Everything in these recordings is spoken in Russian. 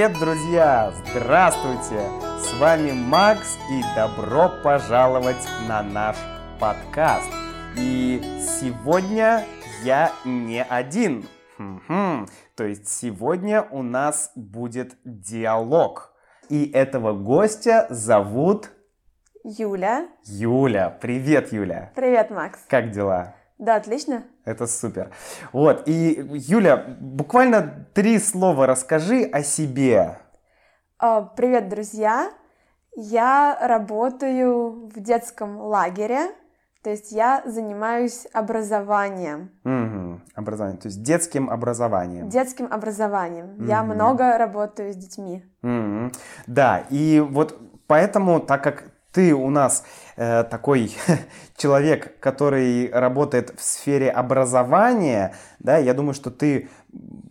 Привет, друзья! Здравствуйте! С вами Макс и добро пожаловать на наш подкаст. И сегодня я не один. Хм-хм. То есть сегодня у нас будет диалог. И этого гостя зовут... Юля. Юля. Привет, Юля. Привет, Макс. Как дела? Да, отлично. Это супер. Вот, и Юля, буквально три слова расскажи о себе. О, привет, друзья. Я работаю в детском лагере, то есть я занимаюсь образованием. Угу, образование, то есть детским образованием. Детским образованием. Угу. Я много работаю с детьми. Угу. Да, и вот поэтому, так как ты у нас э, такой человек, который работает в сфере образования, да, я думаю, что ты,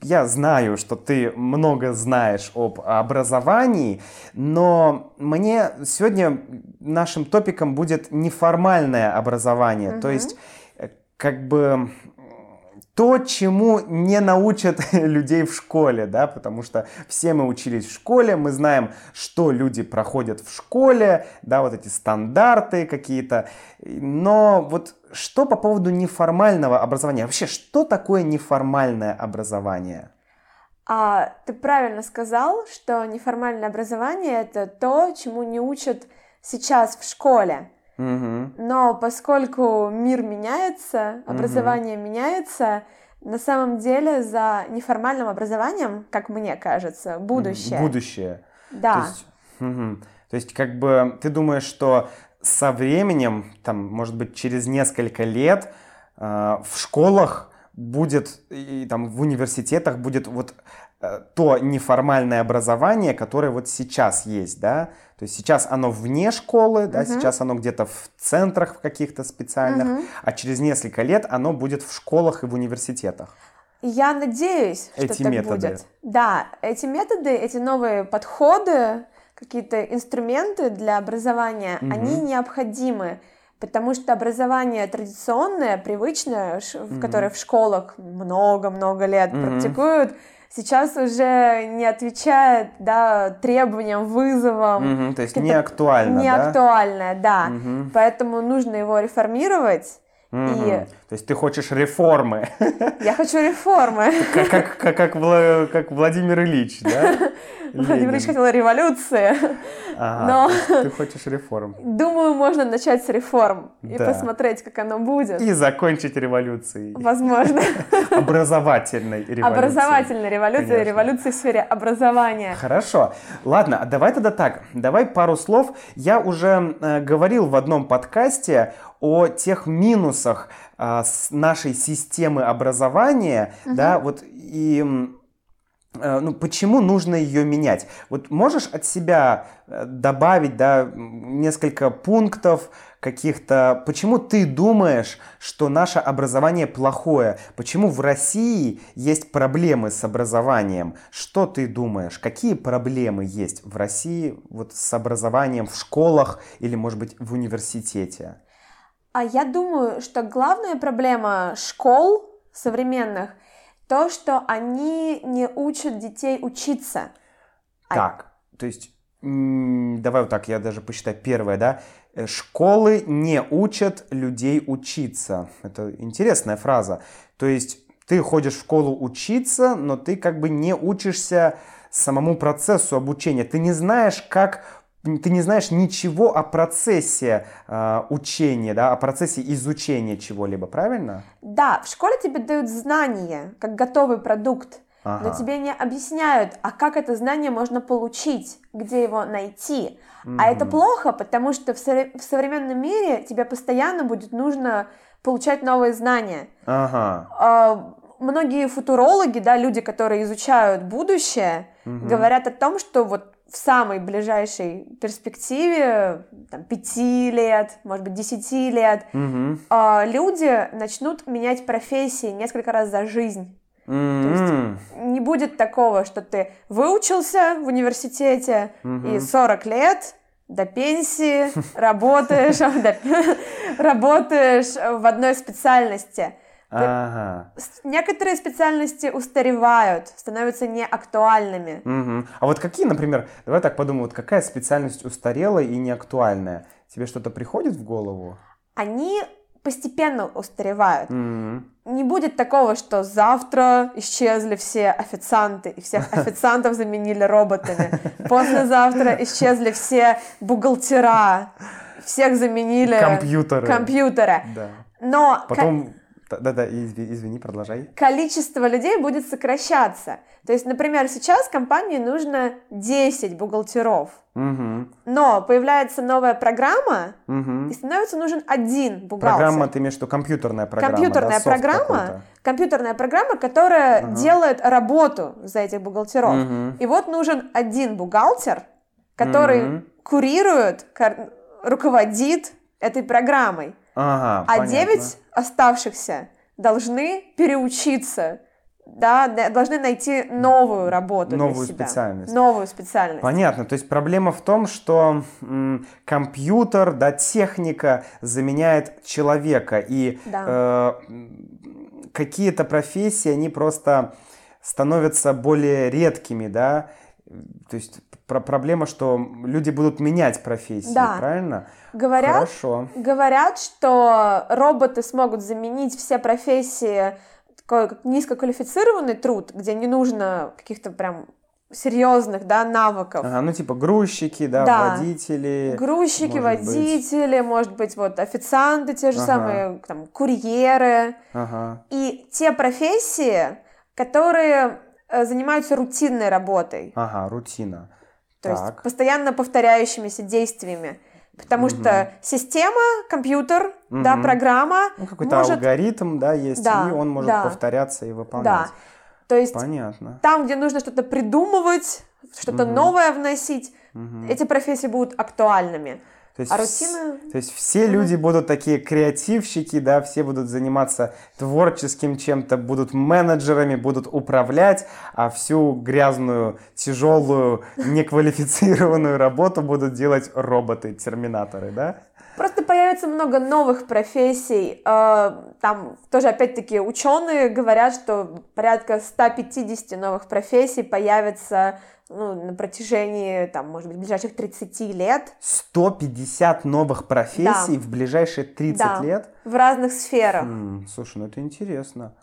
я знаю, что ты много знаешь об образовании, но мне сегодня нашим топиком будет неформальное образование, угу. то есть э, как бы то, чему не научат людей в школе, да, потому что все мы учились в школе, мы знаем, что люди проходят в школе, да, вот эти стандарты какие-то, но вот что по поводу неформального образования? Вообще, что такое неформальное образование? А, ты правильно сказал, что неформальное образование это то, чему не учат сейчас в школе. Но поскольку мир меняется, образование угу. меняется, на самом деле за неформальным образованием, как мне кажется, будущее. Будущее. Да. То есть, угу. То есть как бы ты думаешь, что со временем, там, может быть, через несколько лет э, в школах будет и там в университетах будет вот то неформальное образование, которое вот сейчас есть, да, то есть сейчас оно вне школы, да, uh-huh. сейчас оно где-то в центрах в каких-то специальных, uh-huh. а через несколько лет оно будет в школах и в университетах. Я надеюсь, что эти так методы. будет. Да, эти методы, эти новые подходы, какие-то инструменты для образования, uh-huh. они необходимы. Потому что образование традиционное, привычное, в которое в школах много-много лет практикуют, сейчас уже не отвечает да, требованиям, вызовам. Угу, то есть не актуально, Не да? актуальное, да. Угу. Поэтому нужно его реформировать. Угу. И... То есть ты хочешь реформы? Я хочу реформы. Как, как, как, как, как Владимир Ильич, да? Владимир Ильич хотел революции. Ага, но ты хочешь реформ. Думаю, можно начать с реформ да. и посмотреть, как оно будет. И закончить революцией. Возможно. Образовательной революцией. Образовательной революцией, революцией в сфере образования. Хорошо. Ладно, а давай тогда так. Давай пару слов. Я уже э, говорил в одном подкасте о тех минусах э, нашей системы образования, угу. да, вот и Э, ну, почему нужно ее менять? Вот можешь от себя э, добавить, да, несколько пунктов каких-то, почему ты думаешь, что наше образование плохое? Почему в России есть проблемы с образованием? Что ты думаешь? Какие проблемы есть в России вот с образованием в школах или, может быть, в университете? А я думаю, что главная проблема школ современных – то, что они не учат детей учиться. А так, то есть, давай вот так, я даже посчитаю первое, да. Э, школы не учат людей учиться. Это интересная фраза. То есть, ты ходишь в школу учиться, но ты как бы не учишься самому процессу обучения. Ты не знаешь, как ты не знаешь ничего о процессе э, учения, да, о процессе изучения чего-либо, правильно? Да, в школе тебе дают знания, как готовый продукт, ага. но тебе не объясняют, а как это знание можно получить, где его найти. Mm-hmm. А это плохо, потому что в, со- в современном мире тебе постоянно будет нужно получать новые знания. Ага. Э, многие футурологи, да, люди, которые изучают будущее, mm-hmm. говорят о том, что вот в самой ближайшей перспективе, там, пяти лет, может быть, десяти лет, угу. э, люди начнут менять профессии несколько раз за жизнь. Mm-hmm. То есть не будет такого, что ты выучился в университете mm-hmm. и 40 лет до пенсии работаешь, работаешь в одной специальности. Ага. Некоторые специальности устаревают, становятся неактуальными. Угу. А вот какие, например, давай так подумаем, вот какая специальность устарела и неактуальная? Тебе что-то приходит в голову? Они постепенно устаревают. Mm-hmm. Не будет такого, что завтра исчезли все официанты, и всех официантов заменили роботами. Послезавтра исчезли все бухгалтера, всех заменили компьютеры. компьютеры. Да. Но потом да-да, извини, продолжай. Количество людей будет сокращаться. То есть, например, сейчас компании нужно 10 бухгалтеров. Угу. Но появляется новая программа, угу. и становится нужен один бухгалтер. Программа, ты имеешь в виду компьютерная программа? Компьютерная да, программа, компьютерная программа, которая ага. делает работу за этих бухгалтеров. Угу. И вот нужен один бухгалтер, который угу. курирует, руководит этой программой. Ага, а понятно. 9 оставшихся должны переучиться, да, должны найти новую работу новую для себя. специальность. Новую специальность. Понятно. То есть проблема в том, что м, компьютер, да, техника заменяет человека, и Да. э, какие-то профессии, они просто становятся более редкими, да. То есть про проблема, что люди будут менять профессии, Да. правильно? Говорят, Хорошо. говорят, что роботы смогут заменить все профессии, такой низкоквалифицированный труд, где не нужно каких-то прям серьезных, да, навыков. Ага, ну типа грузчики, да, Да. водители. Грузчики, может быть. водители, может быть, вот официанты те же Ага. самые, там, курьеры. Ага. И те профессии, которые э, занимаются рутинной работой, Ага, рутина. То есть так. постоянно повторяющимися действиями. Потому Мгм. что система, компьютер, да, Мгм. программа Ну, какой-то может... алгоритм, да, есть, Да, и он может да. повторяться и выполнять. Да. То есть Понятно. там, где нужно что-то придумывать, что-то Мгм. новое вносить, Мгм. эти профессии будут актуальными. То есть, А рутина... то есть все люди будут такие креативщики, да, все будут заниматься творческим чем-то, будут менеджерами, будут управлять, а всю грязную, тяжелую, неквалифицированную работу будут делать роботы, терминаторы, да? Просто появится много новых профессий. Э, Там тоже, опять-таки, ученые говорят, что порядка 150 новых профессий появится ну, на протяжении, там, может быть, ближайших 30 лет 150 новых профессий Да. в ближайшие 30 Да. лет? в разных сферах. М, слушай, ну это интересно.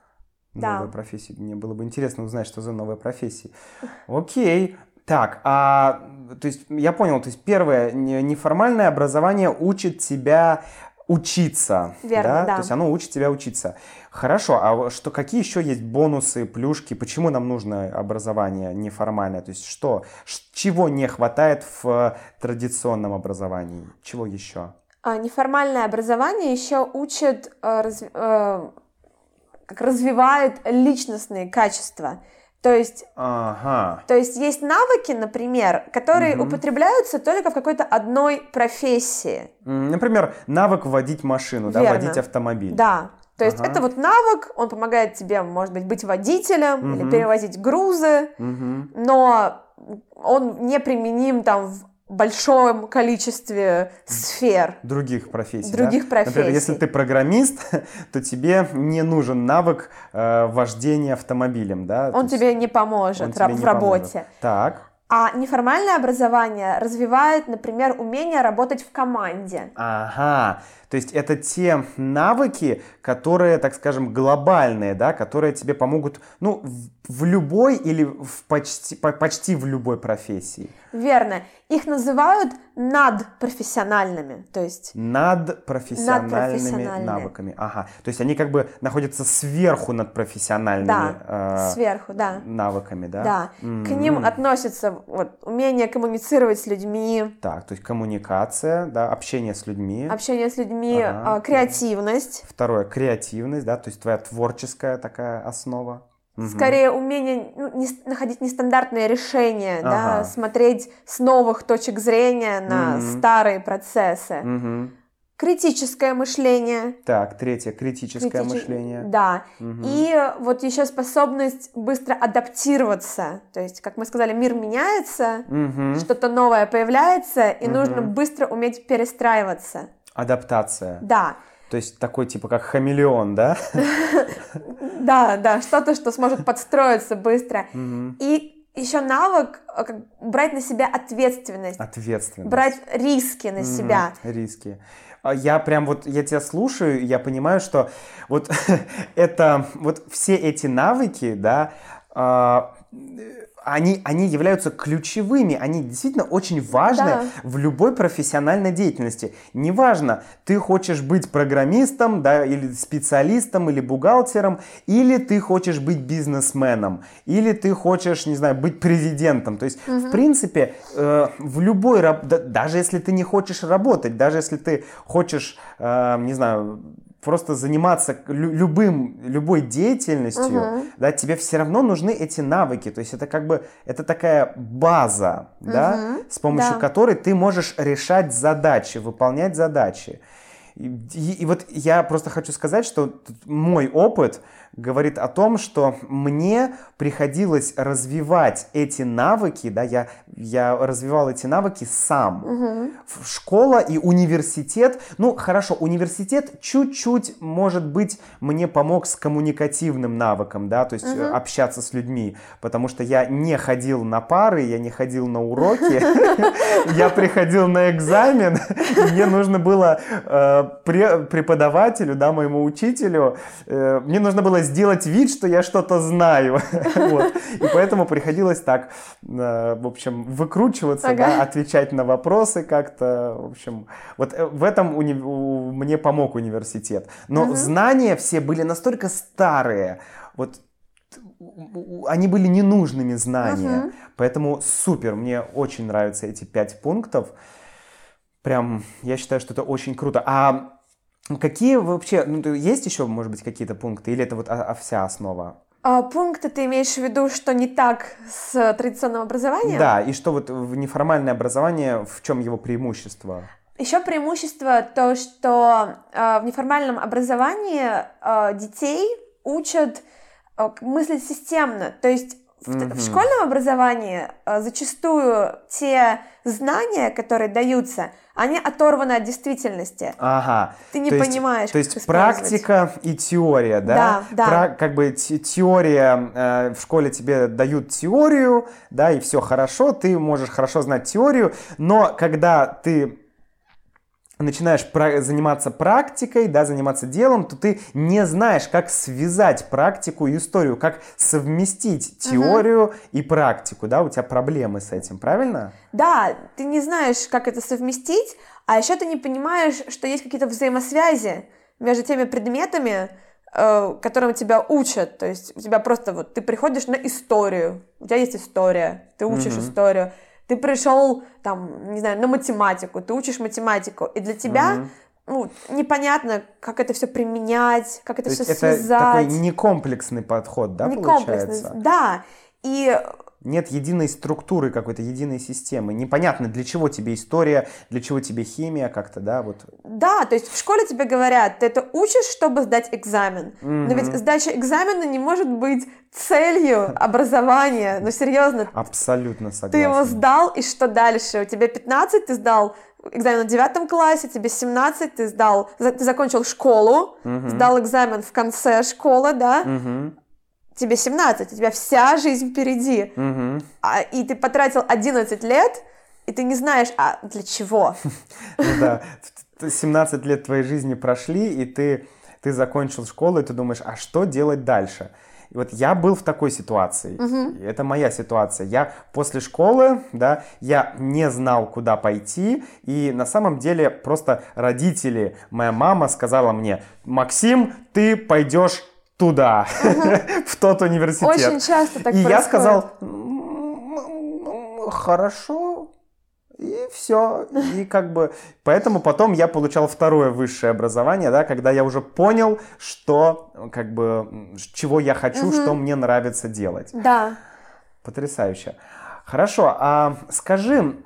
Да. Новая профессия. Мне было бы интересно узнать, что за новая профессия. Окей. Так, а то есть я понял, то есть первое, не- неформальное образование учит тебя учиться. Верно, да. То есть оно учит тебя учиться. Хорошо, а что, какие еще есть бонусы, плюшки? Почему нам нужно образование неформальное? То есть что, чего не хватает в традиционном образовании? Чего еще? А неформальное образование еще учит, э, разв- э, как развивает личностные качества. То есть, Ага. то есть есть навыки, например, которые Мгм. употребляются только в какой-то одной профессии. Например, навык водить машину, да, Верно. водить автомобиль. Да. То есть Ага. это вот навык, он помогает тебе, может быть, быть водителем или Мгм. перевозить грузы, Мгм. но он не применим там в большом количестве сфер. Других профессий. Других да? Например, профессий. если ты программист, то тебе не нужен навык э, вождения автомобилем, да? То Он есть тебе не поможет он тебе в не работе. поможет. Так. А неформальное образование развивает, например, умение работать в команде. Ага. То есть это те навыки, которые, так скажем, глобальные, да, которые тебе помогут, ну, в, в любой или в почти, по- почти в любой профессии. Верно. Их называют надпрофессиональными. То есть Над профессиональными Надпрофессиональные. навыками. Ага. То есть они как бы находятся сверху над профессиональными Да, э, сверху, да. навыками, да? Да. К М. ним относятся вот, умение коммуницировать с людьми, Так, то есть коммуникация, да, общение с людьми. общение с людьми, Ага. а, креативность. Второе, креативность, да, то есть твоя творческая такая основа. Скорее умение ну, не находить нестандартные решения, да, Ага. смотреть с новых точек зрения на Мгм. старые процессы. Мгм. Критическое мышление. Так, третье, критическое критичи- мышление. Да. Мгм. И вот еще способность быстро адаптироваться. То есть, как мы сказали, мир меняется, Мгм. что-то новое появляется, и Мгм. нужно быстро уметь перестраиваться. Адаптация. Да. То есть такой типа как хамелеон, да? Да, да, что-то, что сможет подстроиться быстро. И еще навык э, брать на себя ответственность. Ответственность. Брать риски на себя. Риски. А я прям вот, я тебя слушаю, я понимаю, что вот это, вот все эти навыки, да, а, они, они являются ключевыми, они действительно очень важны да. в любой профессиональной деятельности. Неважно, ты хочешь быть программистом, да, или специалистом, или бухгалтером, или ты хочешь быть бизнесменом, или ты хочешь, не знаю, быть президентом. То есть, угу. в принципе, э, в любой, да, даже если ты не хочешь работать, даже если ты хочешь, э, не знаю, просто заниматься любым, любой деятельностью, угу. да, тебе все равно нужны эти навыки. То есть это как бы, это такая база, угу. да, с помощью да. которой ты можешь решать задачи, выполнять задачи. И, и, и вот я просто хочу сказать, что мой опыт говорит о том, что мне приходилось развивать эти навыки, да, я, я развивал эти навыки сам. Угу. Школа и университет, ну хорошо, университет чуть-чуть, может быть, мне помог с коммуникативным навыком, да, то есть угу. общаться с людьми, потому что я не ходил на пары, я не ходил на уроки, я приходил на экзамен, мне нужно было э, преподавателю, да, моему учителю, э, мне нужно было сделать вид, что я что-то знаю. вот. И поэтому приходилось так, э, в общем, выкручиваться, ага. да, отвечать на вопросы как-то. В общем, вот э, в этом уни... мне помог университет. Но угу. знания все были настолько старые. Вот они были ненужными знания. Угу. Поэтому супер, мне очень нравятся эти пять пунктов. Прям, я считаю, что это очень круто. А Какие вообще, ну, есть еще, может быть, какие-то пункты, или это вот а, а вся основа? А пункты ты имеешь в виду, что не так с традиционным образованием? Да, и что вот в неформальное образование, в чем его преимущество? Еще преимущество то, что э, в неформальном образовании э, детей учат э, мыслить системно. То есть mm-hmm. в школьном образовании э, зачастую те знания, которые даются, они оторваны от действительности. Ага. Ты не то понимаешь. Есть, то есть практика и теория, да? Да, да. Про, как бы теория, э, в школе тебе дают теорию, да, и все хорошо, ты можешь хорошо знать теорию, но когда ты начинаешь заниматься практикой, да, заниматься делом, то ты не знаешь, как связать практику и историю, как совместить теорию угу. и практику, да, у тебя проблемы с этим, правильно? Да, ты не знаешь, как это совместить, а еще ты не понимаешь, что есть какие-то взаимосвязи между теми предметами, э, которым тебя учат. То есть у тебя просто вот ты приходишь на историю, у тебя есть история, ты учишь угу. историю ты пришел, там, не знаю, на математику, ты учишь математику, и для тебя mm ну, непонятно, как это все применять, как это То все связать. Это такой некомплексный подход, да, не получается? Да. И нет единой структуры какой-то, единой системы. Непонятно, для чего тебе история, для чего тебе химия как-то, да, вот. Да, то есть в школе тебе говорят, ты это учишь, чтобы сдать экзамен. Mm-hmm. Но ведь сдача экзамена не может быть целью образования. Ну, серьезно. Абсолютно согласен. Ты его сдал, и что дальше? У тебя 15, ты сдал экзамен в девятом классе, тебе 17, ты сдал, ты закончил школу, угу. сдал экзамен в конце школы, да, угу тебе 17, у тебя вся жизнь впереди, угу. а, и ты потратил 11 лет, и ты не знаешь, а для чего? Ну да, 17 лет твоей жизни прошли, и ты, ты закончил школу, и ты думаешь, а что делать дальше? И вот я был в такой ситуации. Угу. Это моя ситуация. Я после школы, да, я не знал, куда пойти. И на самом деле просто родители, моя мама сказала мне, Максим, ты пойдешь туда, в тот университет. Очень часто так И я сказал, хорошо, и все. И как бы... Поэтому потом я получал второе высшее образование, да, когда я уже понял, что, как бы, чего я хочу, что мне нравится делать. Да. Потрясающе. Хорошо, а скажи,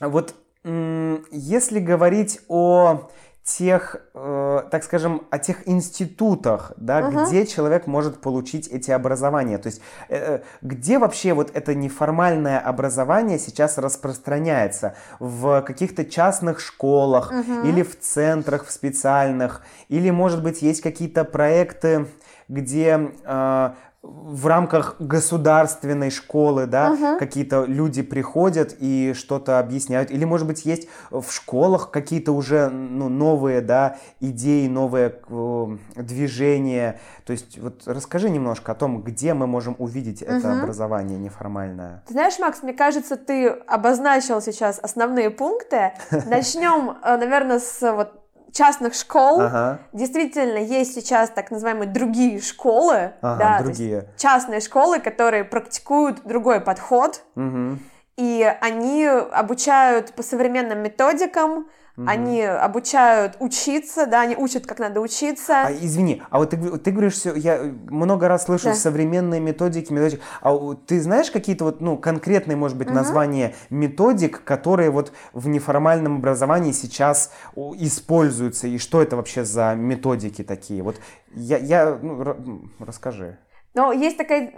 вот если говорить о тех, э, так скажем, о тех институтах, да, uh-huh. где человек может получить эти образования. То есть э, э, где вообще вот это неформальное образование сейчас распространяется? В каких-то частных школах uh-huh. или в центрах в специальных? Или, может быть, есть какие-то проекты, где э, в рамках государственной школы, да, uh-huh. какие-то люди приходят и что-то объясняют, или, может быть, есть в школах какие-то уже ну, новые, да, идеи, новые э, движения. То есть, вот расскажи немножко о том, где мы можем увидеть uh-huh. это образование неформальное. Ты знаешь, Макс, мне кажется, ты обозначил сейчас основные пункты. Начнем, э, наверное, с вот частных школ. Ага. Действительно, есть сейчас так называемые другие школы, ага, да, другие. частные школы, которые практикуют другой подход. Угу. И они обучают по современным методикам, Угу. Они обучают учиться, да, они учат, как надо учиться. А, извини, а вот ты, ты говоришь, все, я много раз слышу да. современные методики, методики. А ты знаешь какие-то вот, ну, конкретные, может быть, угу. названия методик, которые вот в неформальном образовании сейчас используются, и что это вообще за методики такие? Вот я, я ну, расскажи. Но есть такая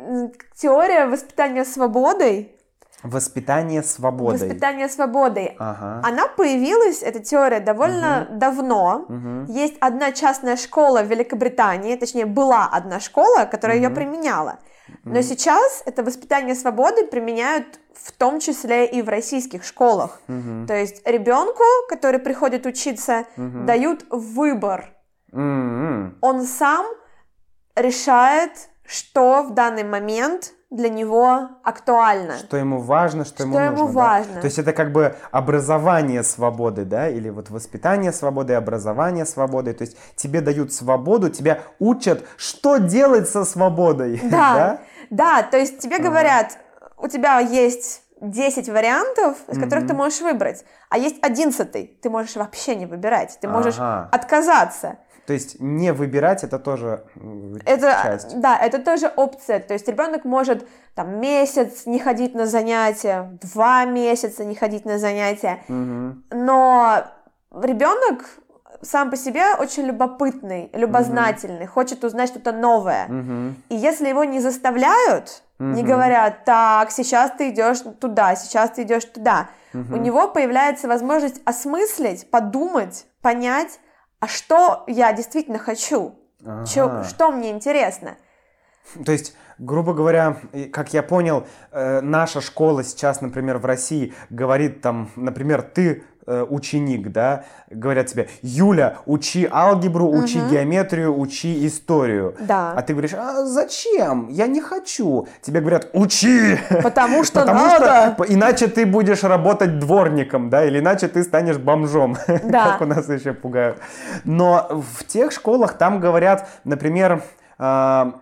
теория воспитания свободой, Воспитание свободой. Воспитание свободой. Ага. Она появилась, эта теория, довольно угу. давно. Угу. Есть одна частная школа в Великобритании, точнее, была одна школа, которая угу. ее применяла. Но угу. сейчас это воспитание свободы применяют в том числе и в российских школах. Угу. То есть ребенку, который приходит учиться, угу. дают выбор. Угу. Он сам решает, что в данный момент для него актуально. Что ему важно, что, что ему, ему нужно. важно. Да? То есть это как бы образование свободы, да, или вот воспитание свободы, образование свободы. То есть тебе дают свободу, тебя учат, что делать со свободой. Да, да, да то есть тебе говорят, у тебя есть 10 вариантов, из которых mm-hmm. ты можешь выбрать, а есть 11, ты можешь вообще не выбирать, ты можешь ага. отказаться. То есть не выбирать это тоже это, часть. Да, это тоже опция. То есть ребенок может там месяц не ходить на занятия, два месяца не ходить на занятия, угу. но ребенок сам по себе очень любопытный, любознательный, угу. хочет узнать что-то новое. Угу. И если его не заставляют, угу. не говорят, так, сейчас ты идешь туда, сейчас ты идешь туда, угу. у него появляется возможность осмыслить, подумать, понять, а что я действительно хочу, ага. Чё, что мне интересно. То есть, грубо говоря, как я понял, э, наша школа сейчас, например, в России говорит там, например, ты ученик, да, говорят тебе, Юля, учи алгебру, учи угу. геометрию, учи историю. Да. А ты говоришь, а зачем? Я не хочу. Тебе говорят, учи! Потому что Потому надо. Что, иначе ты будешь работать дворником, да, или иначе ты станешь бомжом, да. как у нас еще пугают. Но в тех школах там говорят, например, э,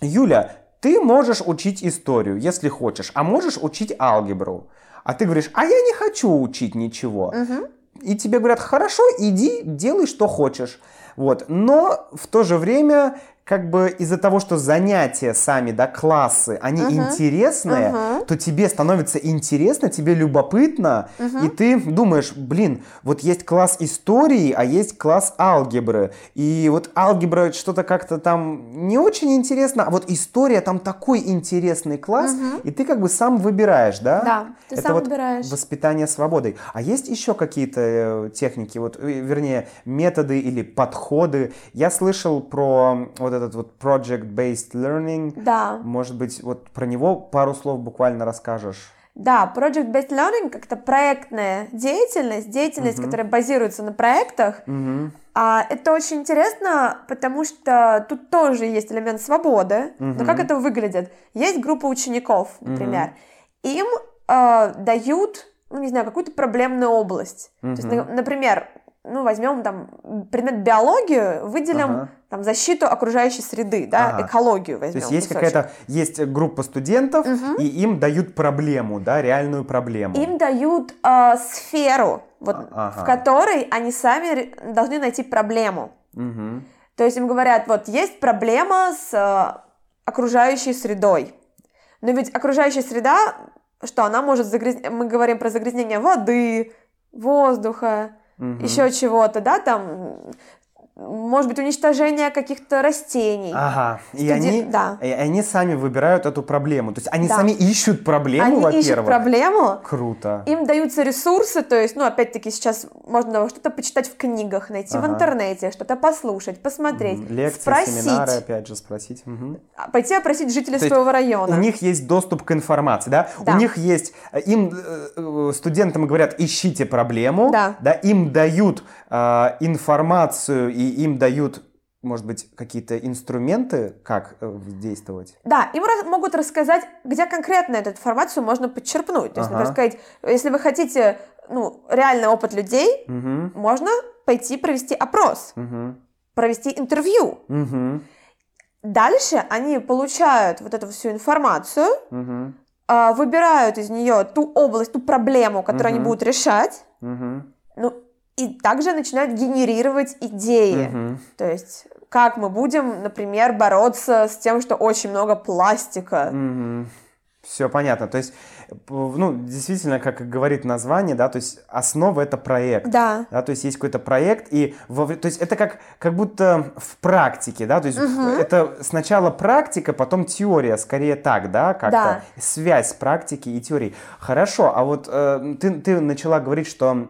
Юля, ты можешь учить историю, если хочешь, а можешь учить алгебру. А ты говоришь, а я не хочу учить ничего. Угу. И тебе говорят, хорошо, иди, делай, что хочешь. Вот. Но в то же время как бы из-за того, что занятия сами, да, классы, они uh-huh. интересные, uh-huh. то тебе становится интересно, тебе любопытно, uh-huh. и ты думаешь, блин, вот есть класс истории, а есть класс алгебры, и вот алгебра что-то как-то там не очень интересно, а вот история там такой интересный класс, uh-huh. и ты как бы сам выбираешь, да? Да, ты Это сам вот выбираешь. Воспитание свободой. А есть еще какие-то э, техники, вот, э, вернее, методы или подходы? Я слышал про вот этот вот project-based learning. Да. Может быть, вот про него пару слов буквально расскажешь? Да, project-based learning как-то проектная деятельность, деятельность, uh-huh. которая базируется на проектах. Uh-huh. А, это очень интересно, потому что тут тоже есть элемент свободы. Uh-huh. Но как это выглядит? Есть группа учеников, например. Uh-huh. Им э, дают, ну не знаю, какую-то проблемную область. Uh-huh. То есть, например, ну, возьмем там предмет биологию, выделим ага. там защиту окружающей среды, да, ага. экологию возьмем. То есть есть какая-то, есть группа студентов, угу. и им дают проблему, да, реальную проблему. Им дают э, сферу, вот, ага. в которой они сами должны найти проблему. Угу. То есть им говорят, вот есть проблема с э, окружающей средой. Но ведь окружающая среда, что она может загрязнять, мы говорим про загрязнение воды, воздуха, угу. еще чего-то, да, там может быть, уничтожение каких-то растений. Ага. Студи... И, они, да. и они сами выбирают эту проблему. То есть они да. сами ищут проблему, они во-первых. ищут проблему. Круто. Им даются ресурсы, то есть, ну, опять-таки, сейчас можно что-то почитать в книгах, найти ага. в интернете, что-то послушать, посмотреть, угу. Лекции, спросить. семинары, опять же, спросить. Угу. Пойти опросить жителей то своего района. У них есть доступ к информации, да? да. У них есть... Э, им, э, э, студентам говорят, ищите проблему. Да. да им дают э, информацию и им дают может быть, какие-то инструменты, как э, действовать? Да, им раз, могут рассказать, где конкретно эту информацию можно подчерпнуть. То есть, ага. например, сказать, если вы хотите ну, реальный опыт людей, угу. можно пойти провести опрос, угу. провести интервью. Угу. Дальше они получают вот эту всю информацию, угу. выбирают из нее ту область, ту проблему, которую угу. они будут решать. Угу. Ну, и также начинают генерировать идеи. Угу. То есть, как мы будем, например, бороться с тем, что очень много пластика. Угу. Все понятно. То есть, ну, действительно, как говорит название, да, то есть основа это проект. Да. да то есть есть какой-то проект, и во, то есть это как, как будто в практике, да, то есть угу. это сначала практика, потом теория, скорее так, да, как-то да. связь практики и теории. Хорошо, а вот э, ты, ты начала говорить, что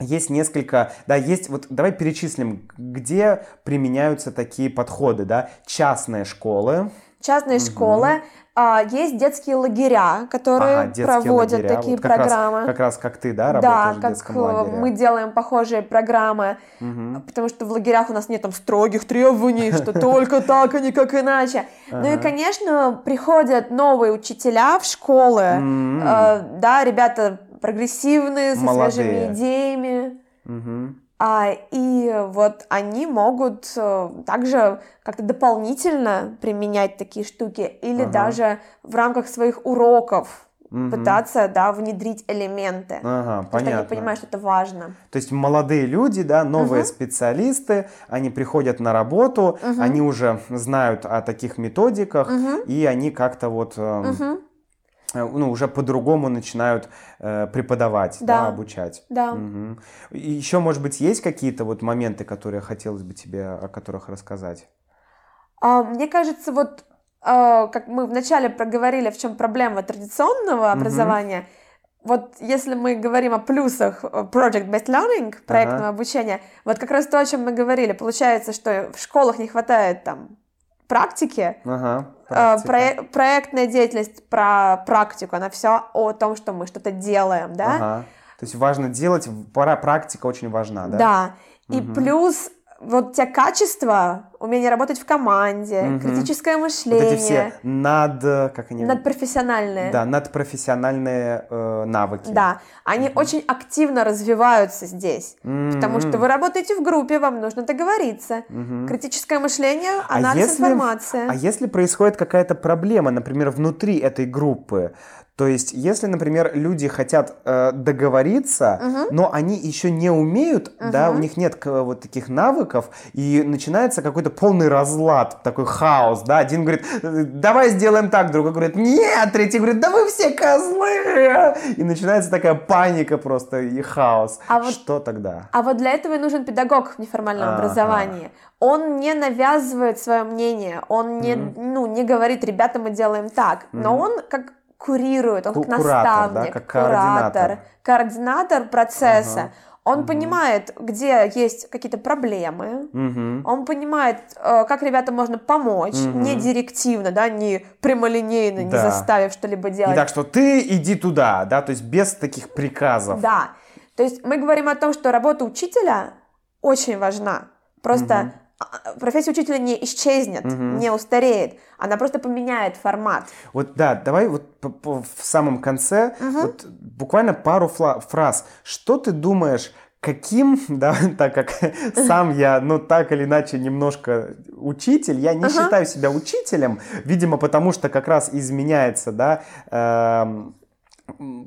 есть несколько, да, есть, вот давай перечислим, где применяются такие подходы, да, частные школы. Частные угу. школы, а, есть детские лагеря, которые ага, детские проводят лагеря. такие вот как программы. Раз, как раз как ты, да, работаешь да, как в детском лагере. мы делаем похожие программы, угу. потому что в лагерях у нас нет там строгих требований, что только так, а не как иначе. Ну и, конечно, приходят новые учителя в школы, э, да, ребята прогрессивные, со Молодые. свежими идеями. Угу. А, и вот они могут э, также как-то дополнительно применять такие штуки или ага. даже в рамках своих уроков угу. пытаться, да, внедрить элементы. Ага, потому понятно. что они понимают, что это важно. То есть молодые люди, да, новые угу. специалисты, они приходят на работу, угу. они уже знают о таких методиках, угу. и они как-то вот... Угу ну, уже по-другому начинают э, преподавать, да. да, обучать. Да. Угу. И еще, может быть, есть какие-то вот моменты, которые хотелось бы тебе о которых рассказать? А, мне кажется, вот а, как мы вначале проговорили, в чем проблема традиционного образования. Угу. Вот если мы говорим о плюсах э, project-based learning, проектного ага. обучения, вот как раз то, о чем мы говорили, получается, что в школах не хватает там практики. Ага, э, про, проектная деятельность про практику, она все о том, что мы что-то делаем, да. Ага. То есть важно делать, пора практика очень важна, да? Да. И угу. плюс вот те качества, умение работать в команде, угу. критическое мышление. Вот эти все над... Как они? Надпрофессиональные. Да, надпрофессиональные э, навыки. Да, они угу. очень активно развиваются здесь, угу. потому что вы работаете в группе, вам нужно договориться. Угу. Критическое мышление, а анализ а если, информации. А если происходит какая-то проблема, например, внутри этой группы, то есть, если, например, люди хотят э, договориться, угу. но они еще не умеют, угу. да, у них нет вот таких навыков, и начинается какой-то полный разлад, такой хаос, да, один говорит, давай сделаем так, другой говорит, нет, третий говорит, да вы все козлы, и начинается такая паника просто и хаос. А вот, Что тогда? А вот для этого и нужен педагог в неформальном а образовании. Он не навязывает свое мнение, он не, mm ну, не говорит, ребята, мы делаем так, mm но он как курирует, он как наставник, да, как координатор, координатор процесса. Ага. Он угу. понимает, где есть какие-то проблемы, угу. он понимает, э, как ребятам можно помочь, угу. не директивно, да, не прямолинейно, да. не заставив что-либо делать. Не так, что ты иди туда, да, то есть без таких приказов. Да, то есть мы говорим о том, что работа учителя очень важна. Просто профессия учителя не исчезнет, угу. не устареет, она просто поменяет формат. Вот да, давай вот в самом конце угу. вот буквально пару фраз. Что ты думаешь? каким, да, так как сам я, ну, так или иначе, немножко учитель, я не uh-huh. считаю себя учителем, видимо, потому что как раз изменяется, да, э,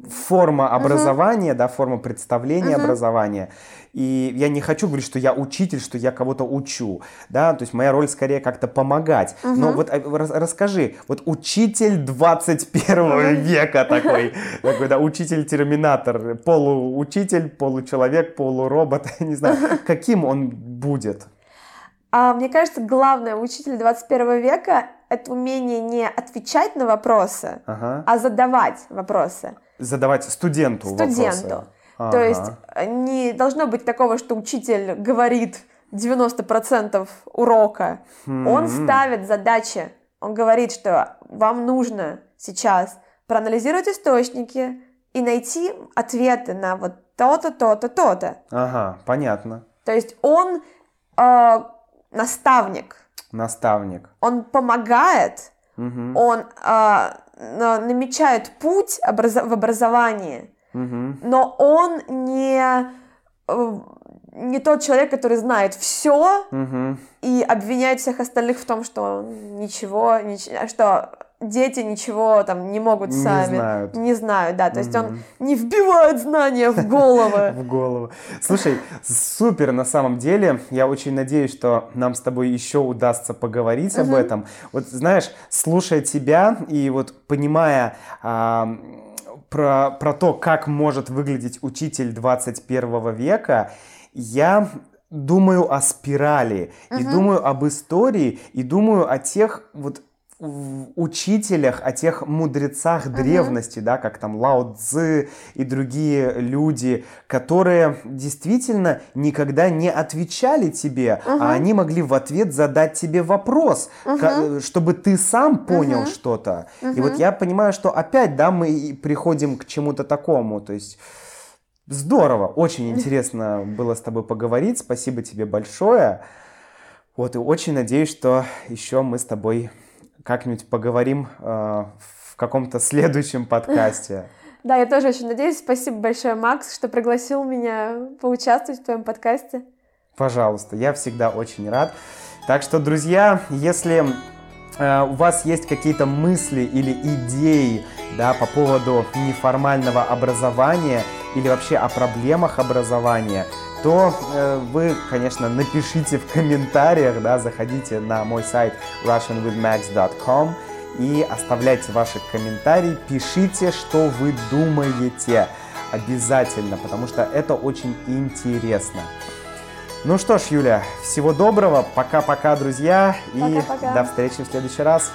форма образования, uh-huh. да, форма представления uh-huh. образования. И я не хочу говорить, что я учитель, что я кого-то учу, да, то есть моя роль скорее как-то помогать. Uh-huh. Но вот э, расскажи, вот учитель 21 uh-huh. века такой, такой, да, учитель-терминатор, полуучитель, получеловек, полуробот, не знаю, каким он будет? А, мне кажется, главное у учителя 21 века это умение не отвечать на вопросы, ага. а задавать вопросы. Задавать студенту, студенту. вопросы. Ага. То есть э, не должно быть такого, что учитель говорит 90% урока. Mm-hmm. Он ставит задачи. Он говорит, что вам нужно сейчас проанализировать источники и найти ответы на вот то-то, то-то, то-то. Ага, понятно. То есть он э, наставник. Наставник. Он помогает, угу. он э, намечает путь образ- в образовании, угу. но он не э, не тот человек, который знает все угу. и обвиняет всех остальных в том, что ничего, ничего, что дети ничего там не могут не сами. Знают. Не знают, да. То есть он не вбивает знания в головы. В голову. Слушай, супер на самом деле. Я очень надеюсь, что нам с тобой еще удастся поговорить об этом. Вот знаешь, слушая тебя и вот понимая про, про то, как может выглядеть учитель 21 века, я думаю о спирали, и думаю об истории, и думаю о тех вот учителях, о тех мудрецах древности, uh-huh. да, как там Лао Цзы и другие люди, которые действительно никогда не отвечали тебе, uh-huh. а они могли в ответ задать тебе вопрос, uh-huh. чтобы ты сам понял uh-huh. что-то. Uh-huh. И вот я понимаю, что опять, да, мы приходим к чему-то такому, то есть здорово, очень интересно было с тобой поговорить, спасибо тебе большое. Вот, и очень надеюсь, что еще мы с тобой как-нибудь поговорим э, в каком-то следующем подкасте. Да, я тоже очень надеюсь. Спасибо большое, Макс, что пригласил меня поучаствовать в твоем подкасте. Пожалуйста, я всегда очень рад. Так что, друзья, если э, у вас есть какие-то мысли или идеи да, по поводу неформального образования или вообще о проблемах образования, то э, вы, конечно, напишите в комментариях, да, заходите на мой сайт russianwithmax.com и оставляйте ваши комментарии, пишите, что вы думаете обязательно, потому что это очень интересно. Ну что ж, Юля, всего доброго, пока-пока, друзья, и пока-пока. до встречи в следующий раз.